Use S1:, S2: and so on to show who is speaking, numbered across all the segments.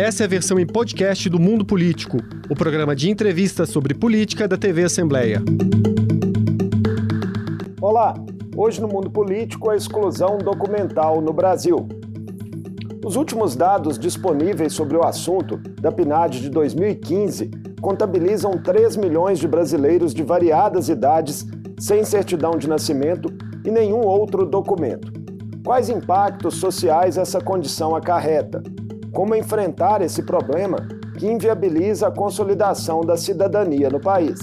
S1: Essa é a versão em podcast do Mundo Político, o programa de entrevistas sobre política da TV Assembleia.
S2: Olá, hoje no Mundo Político a exclusão documental no Brasil. Os últimos dados disponíveis sobre o assunto da PNAD de 2015 contabilizam 3 milhões de brasileiros de variadas idades sem certidão de nascimento e nenhum outro documento. Quais impactos sociais essa condição acarreta? Como enfrentar esse problema que inviabiliza a consolidação da cidadania no país.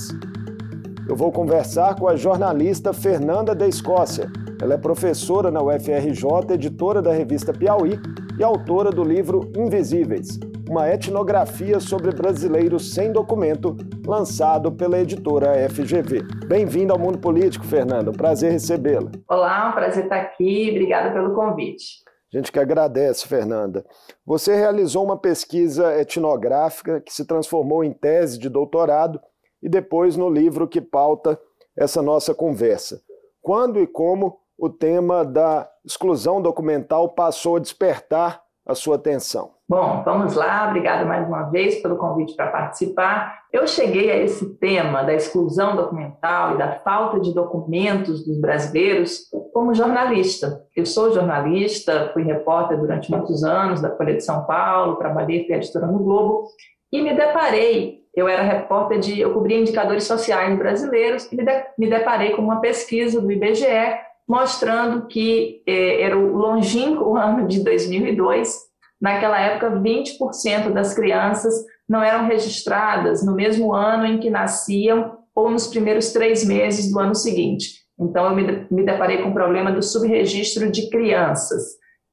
S2: Eu vou conversar com a jornalista Fernanda da Escócia. Ela é professora na UFRJ, editora da revista Piauí e autora do livro Invisíveis, uma etnografia sobre brasileiros sem documento, lançado pela editora FGV. Bem-vinda ao Mundo Político, Fernanda. prazer recebê-la.
S3: Olá, um prazer estar aqui. Obrigada pelo convite.
S2: Gente que agradece, Fernanda. Você realizou uma pesquisa etnográfica que se transformou em tese de doutorado e depois no livro que pauta essa nossa conversa. Quando e como o tema da exclusão documental passou a despertar a sua atenção?
S3: Bom, vamos lá. Obrigada mais uma vez pelo convite para participar. Eu cheguei a esse tema da exclusão documental e da falta de documentos dos brasileiros como jornalista. Eu sou jornalista, fui repórter durante muitos anos da Folha de São Paulo, trabalhei a editora no Globo e me deparei. Eu era repórter de, eu cobria indicadores sociais brasileiros e me deparei com uma pesquisa do IBGE mostrando que eh, era o longínquo ano de 2002 Naquela época, 20% das crianças não eram registradas no mesmo ano em que nasciam ou nos primeiros três meses do ano seguinte. Então, eu me, me deparei com o problema do subregistro de crianças.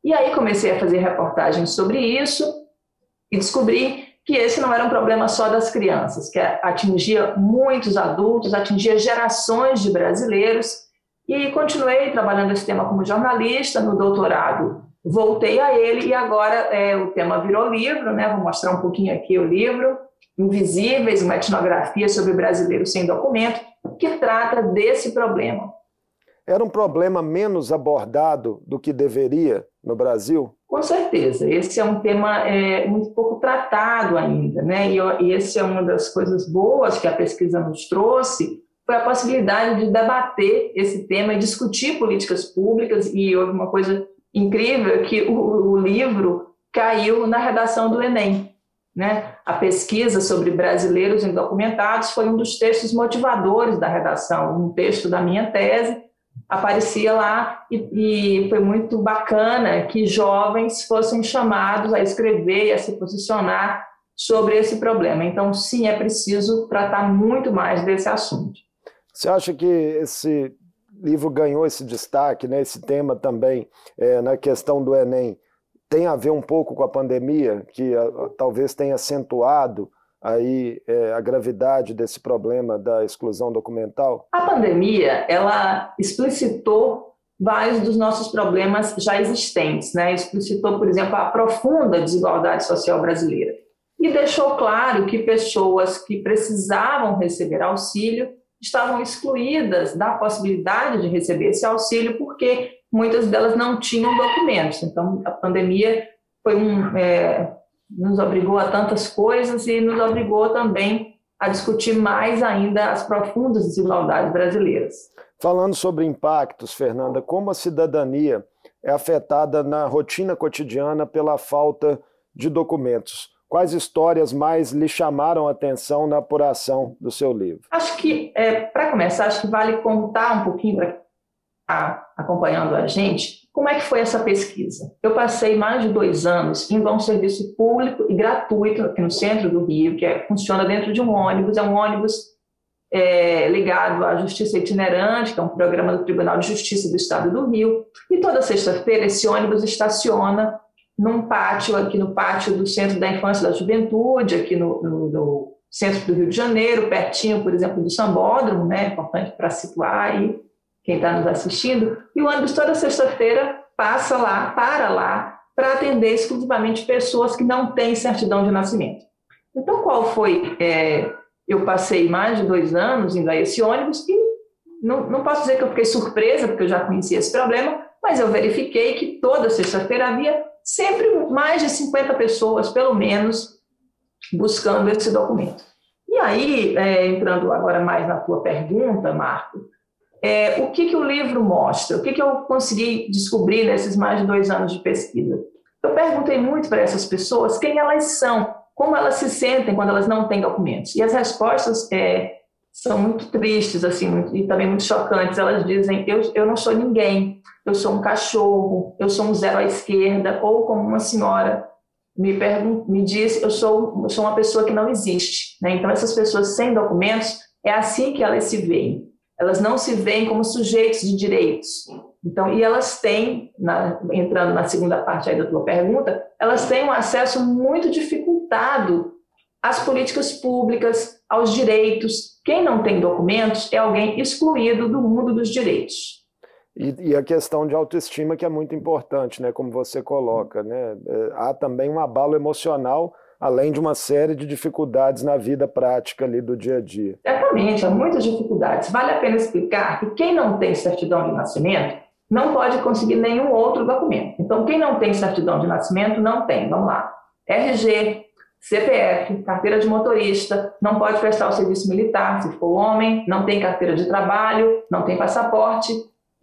S3: E aí comecei a fazer reportagens sobre isso e descobri que esse não era um problema só das crianças, que atingia muitos adultos, atingia gerações de brasileiros. E continuei trabalhando esse tema como jornalista no doutorado voltei a ele e agora é, o tema virou livro, né? Vou mostrar um pouquinho aqui o livro, Invisíveis, uma etnografia sobre brasileiros sem documento, que trata desse problema.
S2: Era um problema menos abordado do que deveria no Brasil?
S3: Com certeza. Esse é um tema é, muito pouco tratado ainda, né? E, e esse é uma das coisas boas que a pesquisa nos trouxe, foi a possibilidade de debater esse tema e discutir políticas públicas, e houve uma coisa incrível que o, o livro caiu na redação do Enem. Né? A pesquisa sobre brasileiros indocumentados foi um dos textos motivadores da redação, um texto da minha tese aparecia lá e, e, foi muito bacana que jovens fossem chamados a escrever e a se posicionar sobre esse problema. Então, sim, é preciso tratar muito mais desse assunto.
S2: Você acha que esse livro ganhou esse destaque, né, esse tema também é, na questão do Enem, tem a ver um pouco com a pandemia, que a, talvez tenha acentuado aí é, a gravidade desse problema da exclusão documental?
S3: A pandemia, ela explicitou vários dos nossos problemas já existentes, né? Explicitou, por exemplo, a profunda desigualdade social brasileira e deixou claro que pessoas que precisavam receber auxílio estavam excluídas da possibilidade de receber esse auxílio porque muitas delas não tinham documentos. Então, a pandemia foi um, é, nos obrigou a tantas coisas e nos obrigou também a discutir mais ainda as profundas desigualdades brasileiras.
S2: Falando sobre impactos, Fernanda, como a cidadania é afetada na rotina cotidiana pela falta de documentos? Quais histórias mais lhe chamaram a atenção na apuração do seu livro?
S3: Acho que, é, para começar, acho que vale contar um pouquinho para tá acompanhando a gente como é que foi essa pesquisa. Eu passei mais de dois anos a um serviço público e gratuito aqui no centro do Rio, que é, funciona dentro de um ônibus, é um ônibus é, ligado à Justiça Itinerante, que é um programa do Tribunal de Justiça do Estado do Rio, e toda sexta-feira esse ônibus estaciona num pátio, aqui no pátio do Centro da Infância e da Juventude, aqui no, no, no centro do Rio de Janeiro, pertinho, por exemplo, do Sambódromo, né? Importante para situar aí quem está nos assistindo. E o ônibus toda sexta-feira passa lá, para lá, para atender exclusivamente pessoas que não têm certidão de nascimento. Então, qual foi? É, eu passei mais de dois anos indo a esse ônibus e não, não posso dizer que eu fiquei surpresa, porque eu já conhecia esse problema, mas eu verifiquei que toda sexta-feira havia sempre mais de 50 pessoas, pelo menos, buscando esse documento. E aí, é, entrando agora mais na tua pergunta, Marco, é, o que, que o livro mostra? O que, que eu consegui descobrir nesses mais de dois anos de pesquisa? Eu perguntei muito para essas pessoas quem elas são, como elas se sentem quando elas não têm documentos. E as respostas é, são muito tristes, assim, e também muito chocantes. Elas dizem: eu, eu não sou ninguém, eu sou um cachorro, eu sou um zero à esquerda, ou como uma senhora me, me disse, eu sou, eu sou uma pessoa que não existe. Né? Então, essas pessoas sem documentos, é assim que elas se veem. Elas não se veem como sujeitos de direitos. Então, e elas têm, na, entrando na segunda parte aí da tua pergunta, elas têm um acesso muito dificultado às políticas públicas, aos direitos. Quem não tem documentos é alguém excluído do mundo dos direitos.
S2: E, e, a questão de autoestima que é muito importante, né, como você coloca, né? É, há também um abalo emocional, além de uma série de dificuldades na vida prática ali do dia a dia.
S3: Exatamente, há muitas dificuldades. Vale a pena explicar que quem não tem certidão de nascimento não pode conseguir nenhum outro documento. Então, quem não tem certidão de nascimento não tem. Vamos lá. RG, CPF, carteira de motorista, não pode prestar o serviço militar se for homem, não tem carteira de trabalho, não tem passaporte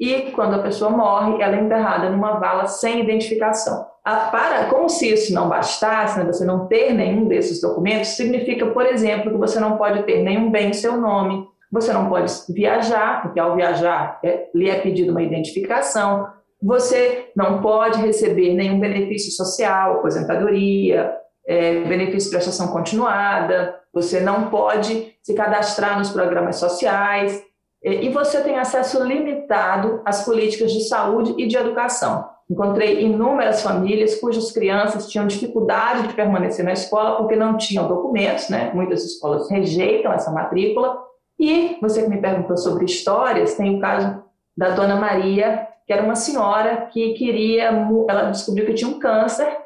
S3: e quando a pessoa morre, ela é enterrada numa vala sem identificação. A, para, como se isso não bastasse, né, você não ter nenhum desses documentos, significa, por exemplo, que você não pode ter nenhum bem em seu nome, você não pode viajar, porque ao viajar é, lhe é pedido uma identificação, você não pode receber nenhum benefício social, aposentadoria, é, benefício de prestação continuada, você não pode se cadastrar nos programas sociais, é, e você tem acesso limitado às políticas de saúde e de educação. Encontrei inúmeras famílias cujas crianças tinham dificuldade de permanecer na escola porque não tinham documentos, né? Muitas escolas rejeitam essa matrícula. E você que me perguntou sobre histórias, tem o caso da dona Maria, que era uma senhora que queria, ela descobriu que tinha um câncer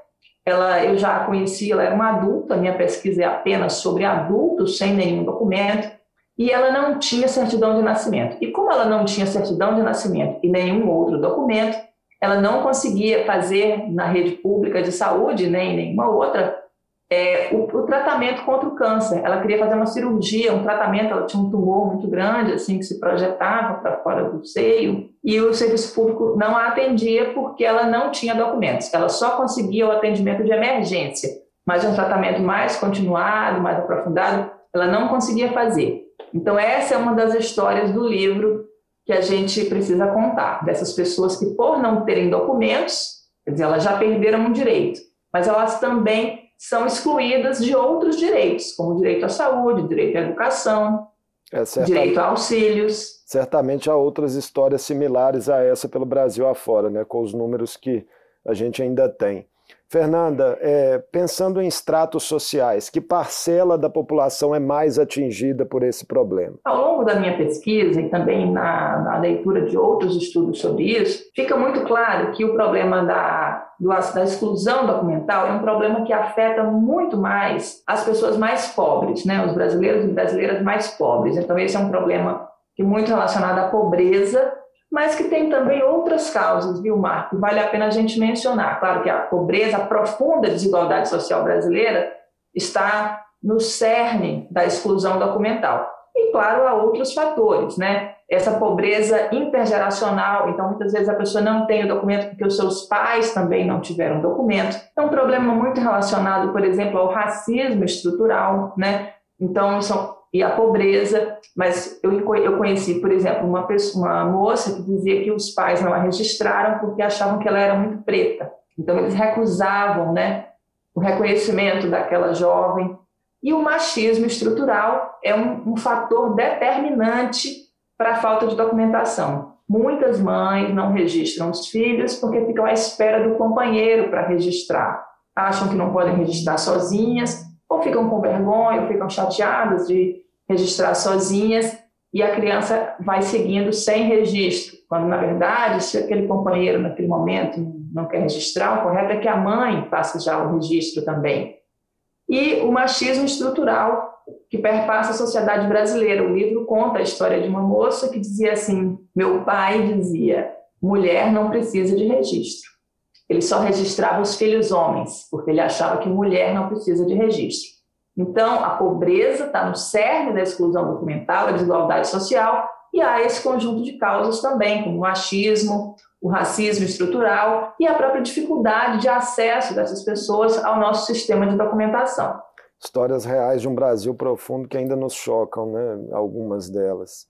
S3: ela, eu já a conheci, ela era uma adulta, minha pesquisa é apenas sobre adultos sem nenhum documento, e ela não tinha certidão de nascimento. E como ela não tinha certidão de nascimento e nenhum outro documento, ela não conseguia fazer na rede pública de saúde, nem nenhuma outra, é, o, o, tratamento contra o câncer. Ela queria fazer uma cirurgia, um tratamento, ela tinha um tumor muito grande, assim, que se projetava para fora do seio, e o serviço público não a atendia porque ela não tinha documentos. Ela só conseguia o atendimento de emergência, mas um tratamento mais continuado, mais aprofundado, ela não conseguia fazer. Então, essa é uma das histórias do livro que a gente precisa contar, dessas pessoas que, por não terem documentos, quer dizer, elas já perderam um direito, mas elas também são excluídas de outros direitos, como direito à saúde, direito à educação, é, direito a auxílios.
S2: Certamente há outras histórias similares a essa pelo Brasil afora, né, com os números que a gente ainda tem. Fernanda, é, pensando em estratos sociais, que parcela da população é mais atingida por esse problema?
S3: Ao longo da minha pesquisa e também na, na leitura de outros estudos sobre isso, fica muito claro que o problema da, do, da exclusão documental é um problema que afeta muito mais as pessoas mais pobres, né? os brasileiros e brasileiras mais pobres. Então, esse é um problema que é muito relacionado à pobreza mas que tem também outras causas, viu, Marco? Vale a pena a gente mencionar. Claro que a pobreza, a profunda desigualdade social brasileira está no cerne da exclusão documental. E, claro, há outros fatores, né? Essa pobreza intergeracional, então muitas vezes a pessoa não tem o documento porque os seus pais também não tiveram documento. É um problema muito relacionado, por exemplo, ao racismo estrutural, né? Então, são e a pobreza, mas eu, eu conheci, por exemplo, uma, pessoa, uma moça que dizia que os pais não a registraram porque achavam que ela era muito preta. Então, eles recusavam né, o reconhecimento daquela jovem. E o machismo estrutural é um, um fator determinante para a falta de documentação. Muitas mães não registram os filhos porque ficam à espera do companheiro para registrar. Acham que não podem registrar sozinhas, ou ficam com vergonha, ou ficam chateadas de registrar sozinhas e a criança vai seguindo sem registro, quando na verdade, se aquele companheiro naquele momento não quer registrar, o correto é que a mãe faça já o registro também. E o machismo estrutural que perpassa a sociedade brasileira. O livro conta a história de uma moça que dizia assim: meu pai dizia, mulher não precisa de registro. ele só registrava os filhos homens, porque ele achava que mulher não precisa de registro. Então, a pobreza está no cerne da exclusão documental, a desigualdade social, e há esse conjunto de causas também, como o machismo, o racismo estrutural e a própria dificuldade de acesso dessas pessoas ao nosso sistema de documentação.
S2: Histórias reais de um Brasil profundo que ainda nos chocam, né? algumas delas.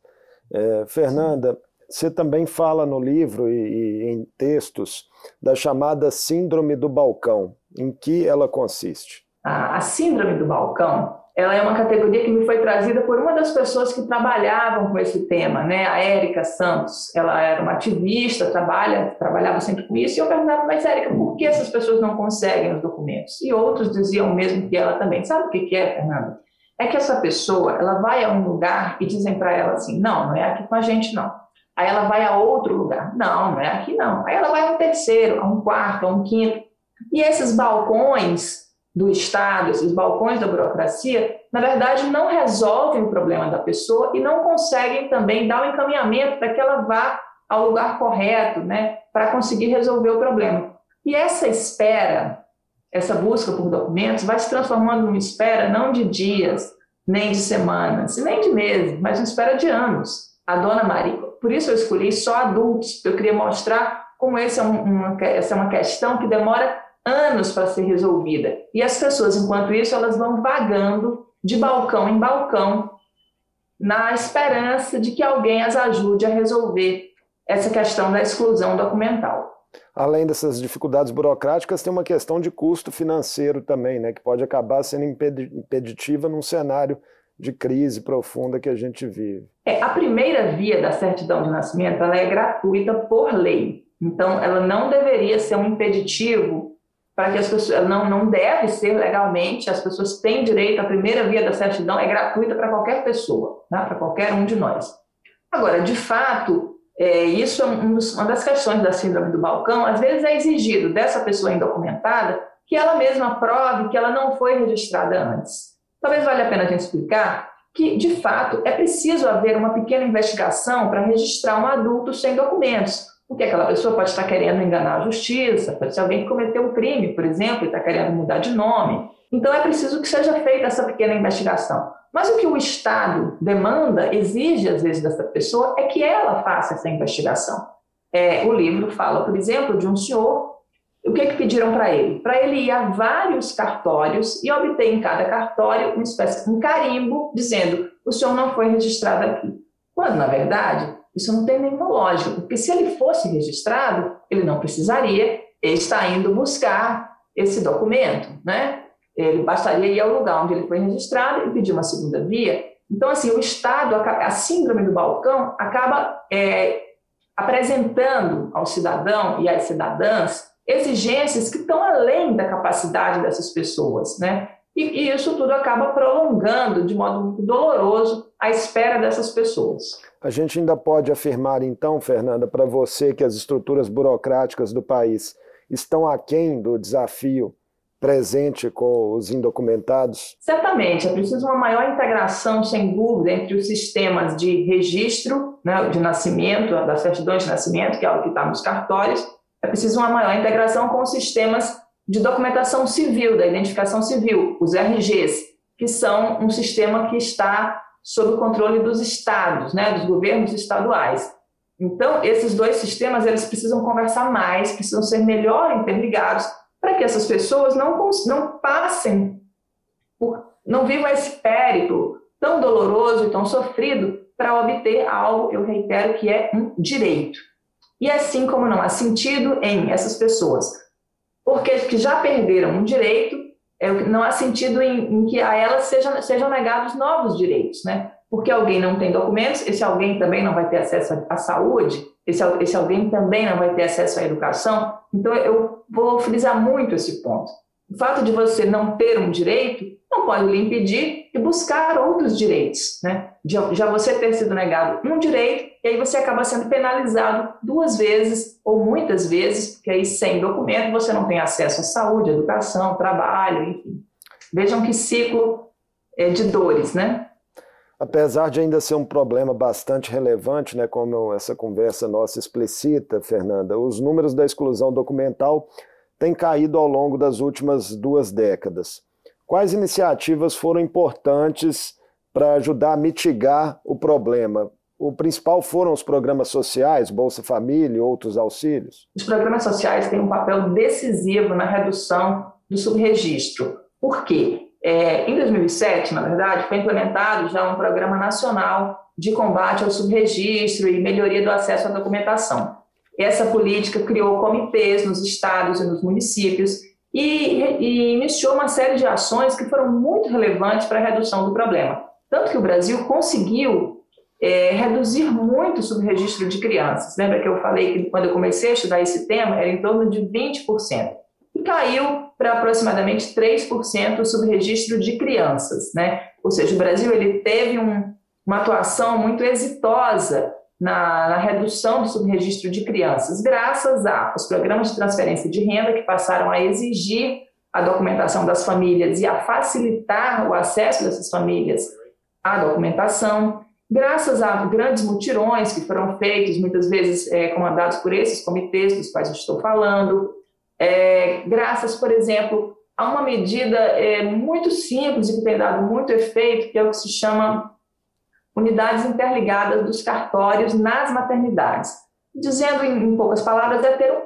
S2: É, Fernanda, você também fala no livro e, e em textos da chamada Síndrome do Balcão. Em que ela consiste?
S3: A, a Síndrome do Balcão ela é uma categoria que me foi trazida por uma das pessoas que trabalhavam com esse tema, né? A Érica Santos. Ela era uma ativista, trabalha, trabalhava sempre com isso. E eu perguntava, mas Érica, por que essas pessoas não conseguem os documentos? E outros diziam mesmo que ela também. Sabe o que é, Fernanda? É que essa pessoa, ela vai a um lugar e dizem para ela assim, não, não é aqui com a gente, não. Aí ela vai a outro lugar, não, não é aqui, não. Aí ela vai a um terceiro, a um quarto, a um quinto. E esses balcões do Estado, esses balcões da burocracia, na verdade não resolvem o problema da pessoa e não conseguem também dar o um encaminhamento para que ela vá ao lugar correto, né, para conseguir resolver o problema. E essa espera, essa busca por documentos, vai se transformando numa espera não de dias, nem de semanas, nem de meses, mas uma espera de anos. A dona Maria, por isso eu escolhi só adultos, eu queria mostrar como é essa é uma questão que demora anos para ser resolvida. E as pessoas, enquanto isso, elas vão vagando de balcão em balcão na esperança de que alguém as ajude a resolver essa questão da exclusão documental.
S2: Além dessas dificuldades burocráticas, tem uma questão de custo financeiro também, né, que pode acabar sendo impeditiva num cenário de crise profunda que a gente vive.
S3: É, a primeira via da certidão de nascimento ela é gratuita por lei. Então, ela não deveria ser um impeditivo para que as pessoas não não deve ser legalmente, as pessoas têm direito, a primeira via da certidão é gratuita para qualquer pessoa, né? para qualquer um de nós. Agora, de fato, é, isso é um uma das questões da síndrome do balcão, às vezes é exigido dessa pessoa indocumentada que ela mesma prove que ela não foi registrada antes. Talvez valha a pena a gente explicar que, de fato, é preciso haver uma pequena investigação para registrar um adulto sem documentos, porque aquela pessoa pode estar querendo enganar a justiça, pode ser alguém que cometeu um crime, por exemplo, e está querendo mudar de nome. Então é preciso que seja feita essa pequena investigação. Mas o que o Estado demanda, exige às vezes dessa pessoa, é que ela faça essa investigação. É, o livro fala, por exemplo, de um senhor. O que, é que pediram para ele? Para ele ir a vários cartórios e obter em cada cartório uma espécie um carimbo dizendo o senhor não foi registrado aqui. Quando, na verdade, isso não tem nenhuma lógica, porque se ele fosse registrado, ele não precisaria estar indo buscar esse documento, né? Ele bastaria ir ao lugar onde ele foi registrado e pedir uma segunda via. Então, assim, o Estado, a síndrome do balcão, acaba é, apresentando ao cidadão e às cidadãs exigências que estão além da capacidade dessas pessoas, né? E, e isso tudo acaba prolongando de modo muito doloroso a espera dessas pessoas.
S2: A gente ainda pode afirmar, então, Fernanda, para você que as estruturas burocráticas do país estão aquém do desafio presente com os indocumentados?
S3: Certamente, é preciso uma maior integração, sem dúvida, entre os sistemas de registro né, de nascimento, das certidões de nascimento, que é o que está nos cartórios, é preciso uma maior integração com os sistemas de documentação civil, da identificação civil, os RGs, que são um sistema que está sob o controle dos estados, né, dos governos estaduais. Então, esses dois sistemas eles precisam conversar mais, precisam ser melhor interligados para que essas pessoas não, não passem por, não vivam esse périplo tão doloroso e tão sofrido para obter algo, eu reitero, que é um direito. E assim como não há sentido em essas pessoas, porque que já perderam um direito, é, não há sentido em, em que a elas sejam, sejam negados novos direitos, né? Porque alguém não tem documentos, esse alguém também não vai ter acesso à saúde, esse, esse alguém também não vai ter acesso à educação. Então, eu vou frisar muito esse ponto. O fato de você não ter um direito não pode lhe impedir de buscar outros direitos, né? Já você ter sido negado um direito, e aí você acaba sendo penalizado duas vezes ou muitas vezes, porque aí sem documento você não tem acesso à saúde, educação, trabalho, enfim. Vejam que ciclo é, de dores, né?
S2: Apesar de ainda ser um problema bastante relevante, né, como essa conversa nossa explicita, Fernanda, os números da exclusão documental têm caído ao longo das últimas duas décadas. Quais iniciativas foram importantes para ajudar a mitigar o problema? O principal foram os programas sociais, Bolsa Família e outros auxílios?
S3: Os programas sociais têm um papel decisivo na redução do subregistro. Por quê? É, em 2007, na verdade, foi implementado já um programa nacional de combate ao subregistro e melhoria do acesso à documentação. Essa política criou comitês nos estados e nos municípios e, e iniciou uma série de ações que foram muito relevantes para a redução do problema. Tanto que o Brasil conseguiu é, reduzir muito o subregistro de crianças. Lembra que eu falei que quando eu comecei a estudar esse tema era em torno de 20% e caiu para aproximadamente 3% o subregistro de crianças, né? Ou seja, o Brasil ele teve um, uma atuação muito exitosa na, na, redução do subregistro de crianças, graças aos programas de transferência de renda que passaram a exigir a documentação das famílias e a facilitar o acesso dessas famílias à documentação, graças a grandes mutirões que foram feitos, muitas vezes é, comandados por esses comitês dos quais eu estou falando, é, graças, por exemplo, a uma medida é, muito simples e que tem dado muito efeito, que é o que se chama unidades interligadas dos cartórios nas maternidades. Dizendo em, poucas palavras, é ter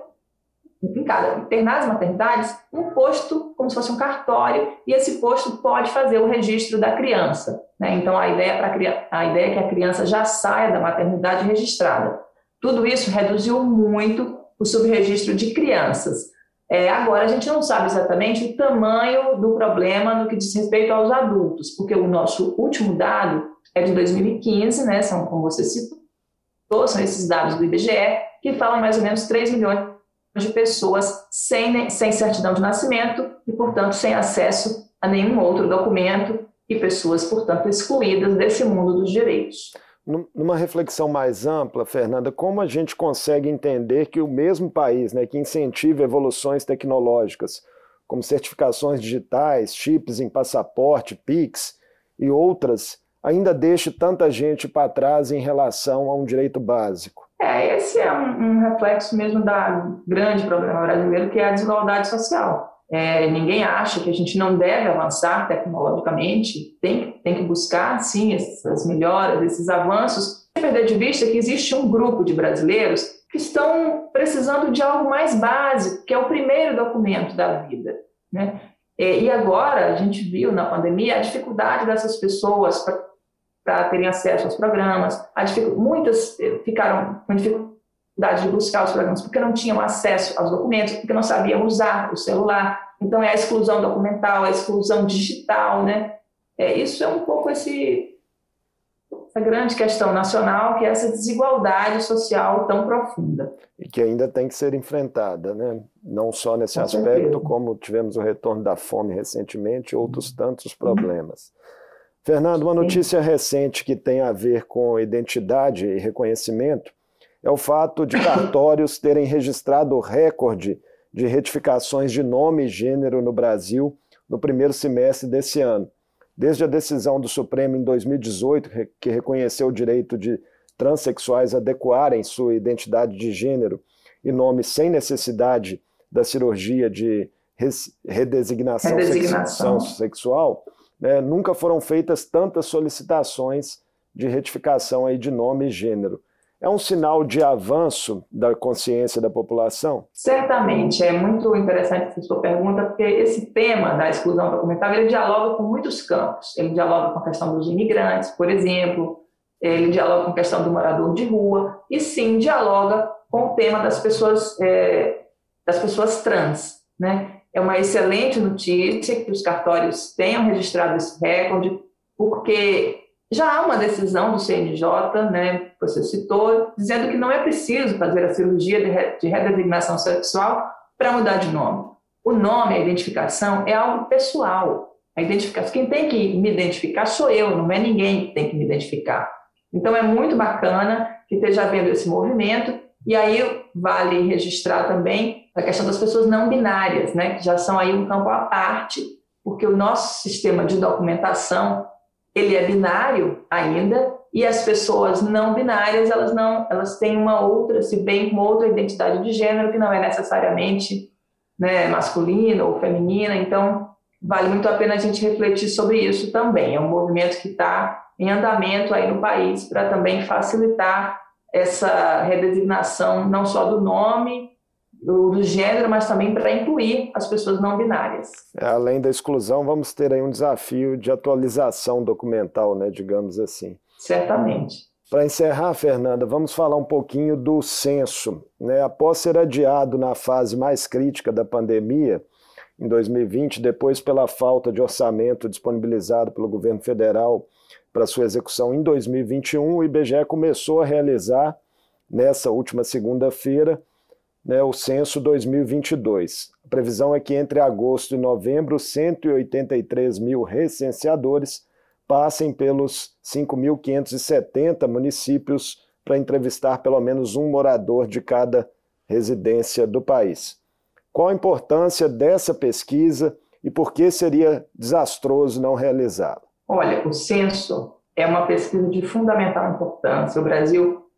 S3: em cada, ter nas maternidades um posto como se fosse um cartório e esse posto pode fazer o registro da criança. Né? Então a ideia, pra, a ideia é que a criança já saia da maternidade registrada. Tudo isso reduziu muito o subregistro de crianças. É, agora, a gente não sabe exatamente o tamanho do problema no que diz respeito aos adultos, porque o nosso último dado é de 2015, né, são, como você citou, são esses dados do IBGE, que falam mais ou menos 3 milhões de pessoas sem, sem certidão de nascimento e, portanto, sem acesso a nenhum outro documento e pessoas, portanto, excluídas desse mundo dos direitos.
S2: Numa reflexão mais ampla, Fernanda, como a gente consegue entender que o mesmo país né, que incentiva evoluções tecnológicas, como certificações digitais, chips em passaporte, PIX e outras, ainda deixe tanta gente para trás em relação a um direito básico?
S3: É, esse é um, um reflexo mesmo da grande problema brasileiro, que é a desigualdade social. É, ninguém acha que a gente não deve avançar tecnologicamente, tem, tem que buscar, sim, essas melhoras, esses avanços, sem perder de vista que existe um grupo de brasileiros que estão precisando de algo mais básico, que é o primeiro documento da vida. Né? E agora a gente viu na pandemia a dificuldade dessas pessoas para terem acesso aos programas, muitas ficaram com dificuldade de buscar os programas porque não tinham acesso aos documentos, porque não sabiam usar o celular. Então, é a exclusão documental, a exclusão digital, né? É, isso é um pouco esse, essa grande questão nacional, que é essa desigualdade social tão profunda.
S2: E que ainda tem que ser enfrentada, né? Não só nesse Com aspecto, certeza. como tivemos o retorno da fome recentemente, outros tantos problemas. Fernando, uma notícia recente que tem a ver com identidade e reconhecimento é o fato de cartórios terem registrado o recorde de retificações de nome e gênero no Brasil no primeiro semestre desse ano. Desde a decisão do Supremo em 2018, que reconheceu o direito de transexuais adequarem sua identidade de gênero e nome sem necessidade da cirurgia de redesignação, redesignação. sexual, né, nunca foram feitas tantas solicitações de retificação aí de nome e gênero é um sinal de avanço da consciência da população?
S3: Certamente, é muito interessante essa sua pergunta, porque esse tema da exclusão documental ele dialoga com muitos campos. Ele dialoga com a questão dos imigrantes, por exemplo, ele dialoga com a questão do morador de rua, e sim dialoga com o tema das pessoas, é, das pessoas trans. Né? É uma excelente notícia que os cartórios tenham registrado esse recorde, porque já há uma decisão do CNJ, né, que você citou, dizendo que não é preciso fazer a cirurgia de, redesignação sexual para mudar de nome. O nome, a identificação, é algo pessoal. A identificação, quem tem que me identificar sou eu, não é ninguém que tem que me identificar. Então é muito bacana que esteja havendo esse movimento, e aí vale registrar também a questão das pessoas não binárias, né, que já são aí um campo à parte, porque o nosso sistema de documentação ele é binário ainda e as pessoas não binárias elas não elas têm uma outra se bem uma outra identidade de gênero que não é necessariamente né, masculina ou feminina. Então vale muito a pena a gente refletir sobre isso também. É um movimento que está em andamento aí no país para também facilitar essa redesignação não só do nome do, do gênero, mas também para incluir as pessoas não binárias.
S2: É, além da exclusão, vamos ter aí um desafio de atualização documental, né, digamos assim.
S3: Certamente.
S2: Para encerrar, Fernanda, vamos falar um pouquinho do censo. Né? Após ser adiado na fase mais crítica da pandemia, em 2020, depois pela falta de orçamento disponibilizado pelo governo federal para sua execução em 2021, o IBGE começou a realizar, nessa última segunda-feira, né, o censo 2022. A previsão é que entre agosto e novembro, 183 mil recenseadores passem pelos 5.570 municípios para entrevistar pelo menos um morador de cada residência do país. Qual a importância dessa pesquisa e por que seria desastroso não realizá-la?
S3: Olha, o censo é uma pesquisa de fundamental importância. O Brasil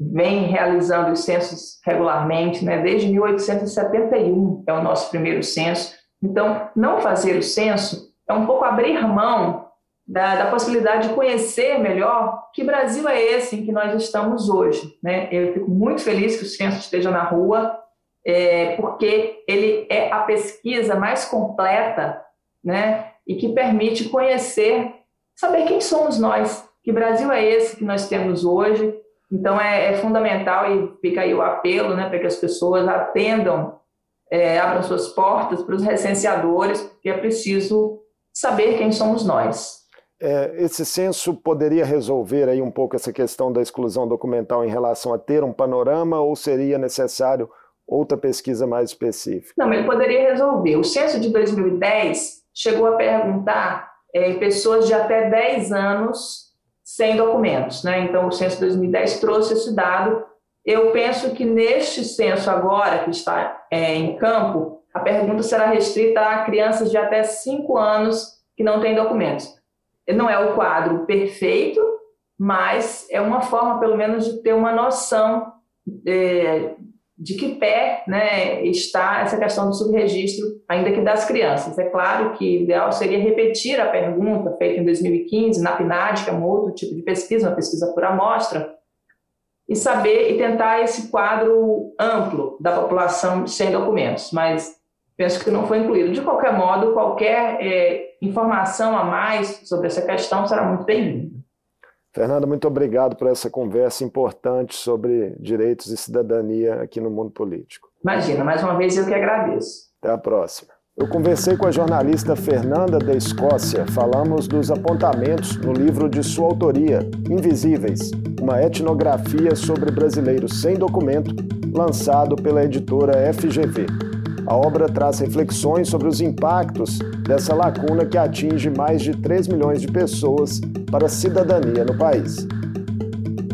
S3: vem realizando os censos regularmente, né? desde 1871 é o nosso primeiro censo. Então, não fazer o censo é um pouco abrir mão da, da, possibilidade de conhecer melhor que Brasil é esse em que nós estamos hoje. Né? Eu fico muito feliz que o censo esteja na rua, é, porque ele é a pesquisa mais completa né? e que permite conhecer, saber quem somos nós, que Brasil é esse que nós temos hoje, então, é, é fundamental e fica aí o apelo né, para que as pessoas atendam, é, abram suas portas para os recenseadores, porque é preciso saber quem somos nós.
S2: É, esse censo poderia resolver aí um pouco essa questão da exclusão documental em relação a ter um panorama ou seria necessário outra pesquisa mais específica?
S3: Não, ele poderia resolver. O censo de 2010 chegou a perguntar é, pessoas de até 10 anos sem documentos. Né? Então, o censo 2010 trouxe esse dado. Eu penso que neste censo agora, que está é, em campo, a pergunta será restrita a crianças de até 5 anos que não têm documentos. Não é o quadro perfeito, mas é uma forma, pelo menos, de ter uma noção é, de que pé né, está essa questão do subregistro, ainda que das crianças. É claro que o ideal seria repetir a pergunta feita em 2015 na PNAD, que é um outro tipo de pesquisa, uma pesquisa por amostra, e saber e tentar esse quadro amplo da população sem documentos, mas penso que não foi incluído. De qualquer modo, qualquer é, informação a mais sobre essa questão será muito bem-vinda.
S2: Fernanda, muito obrigado por essa conversa importante sobre direitos e cidadania aqui no mundo político.
S3: Imagina, mais uma vez eu que agradeço.
S2: Até a próxima. Eu conversei com a jornalista Fernanda da Escócia. Falamos dos apontamentos no livro de sua autoria, Invisíveis, uma etnografia sobre brasileiros sem documento, lançado pela editora FGV. A obra traz reflexões sobre os impactos dessa lacuna que atinge mais de 3 milhões de pessoas para a cidadania no país.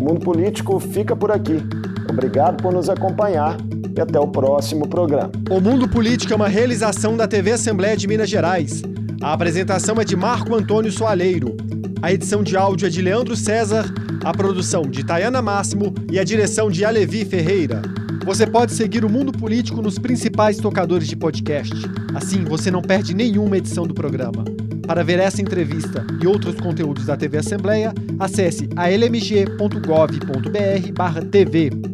S2: O Mundo Político fica por aqui. Obrigado por nos acompanhar e até o próximo programa.
S1: O Mundo Político é uma realização da TV Assembleia de Minas Gerais. A apresentação é de Marco Antônio Soaleiro. A edição de áudio é de Leandro César, a produção de Tayana Máximo e a direção de Alevi Ferreira. Você pode seguir o Mundo Político nos principais tocadores de podcast. Assim, você não perde nenhuma edição do programa. Para ver essa entrevista e outros conteúdos da TV Assembleia, acesse almg.gov.br/tv.